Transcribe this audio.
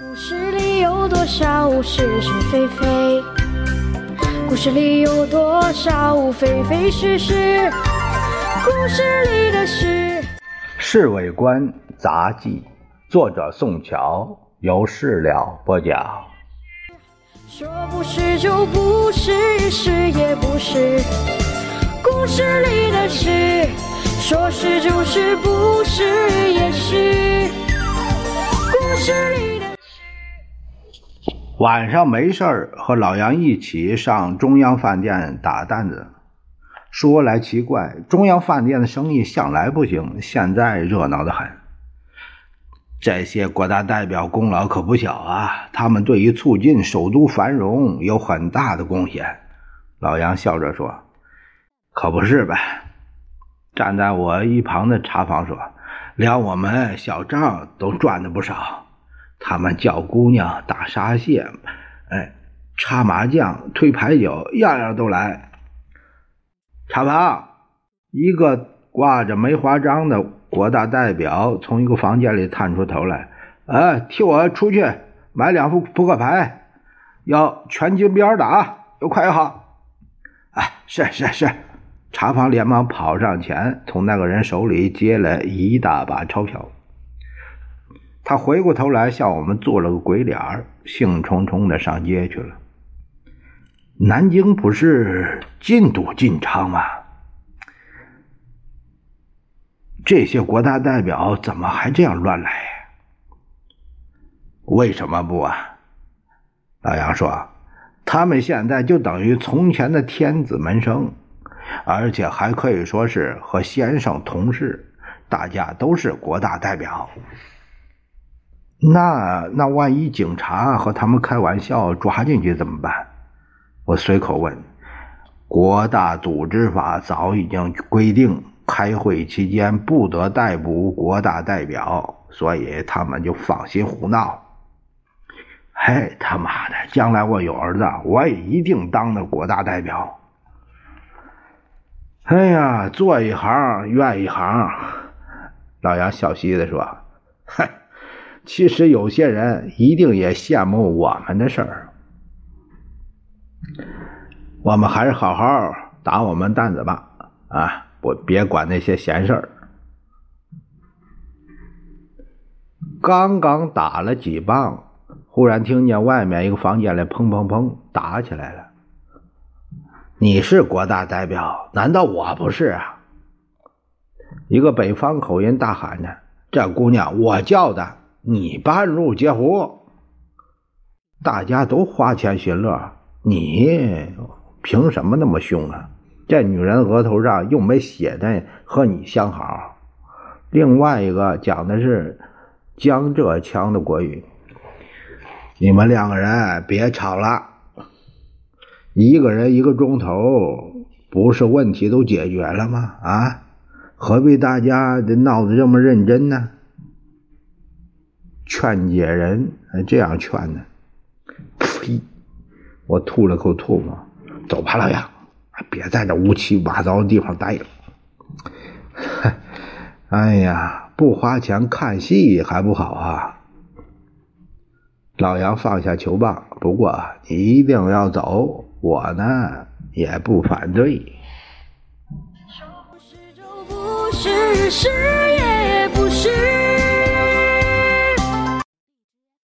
故事里有多少是是非非？故事里有多少非非是是？故事里的事。《侍卫官杂记》，作者宋乔，由事了播讲。说不是就不是，是。也不是。故事里的事，说是就是，不是也是。故事里。晚上没事儿，和老杨一起上中央饭店打担子。说来奇怪，中央饭店的生意向来不行，现在热闹得很。这些国大代表功劳可不小啊，他们对于促进首都繁荣有很大的贡献。老杨笑着说：“可不是呗。”站在我一旁的茶房说：“连我们小张都赚的不少。他们叫姑娘打沙蟹，哎，插麻将、推牌九，样样都来。”茶房，一个挂着梅花章的国大代表从一个房间里探出头来，哎，替我出去买两副扑克牌，要全金边的啊，有快有好。哎，是是是，茶房连忙跑上前，从那个人手里接了一大把钞票。他回过头来向我们做了个鬼脸儿，兴冲冲的上街去了。南京不是禁赌禁娼吗？这些国大代表怎么还这样乱来？为什么不啊？老杨说，他们现在就等于从前的天子门生，而且还可以说是和先生同事，大家都是国大代表。那那万一警察和他们开玩笑抓进去怎么办？我随口问：“国大组织法早已经规定，开会期间不得逮捕国大代表，所以他们就放心胡闹。”嘿，他妈的！将来我有儿子，我也一定当那国大代表。哎呀，做一行怨一行。老杨笑嘻嘻的说：“嗨，其实有些人一定也羡慕我们的事儿。”我们还是好好打我们担子吧，啊，不，别管那些闲事儿。刚刚打了几棒，忽然听见外面一个房间里砰砰砰打起来了。你是国大代表，难道我不是啊？一个北方口音大喊着：“这姑娘我叫的，你半路截胡！”大家都花钱寻乐，你。凭什么那么凶啊？这女人额头上又没写的和你相好。另外一个讲的是江浙腔的国语。你们两个人别吵了，一个人一个钟头，不是问题都解决了吗？啊，何必大家闹得这么认真呢？劝解人这样劝呢？呸！我吐了口唾沫。走吧，老杨，别在这乌七八糟的地方待了。哎呀，不花钱看戏还不好啊！老杨放下球棒，不过你一定要走，我呢也不反对。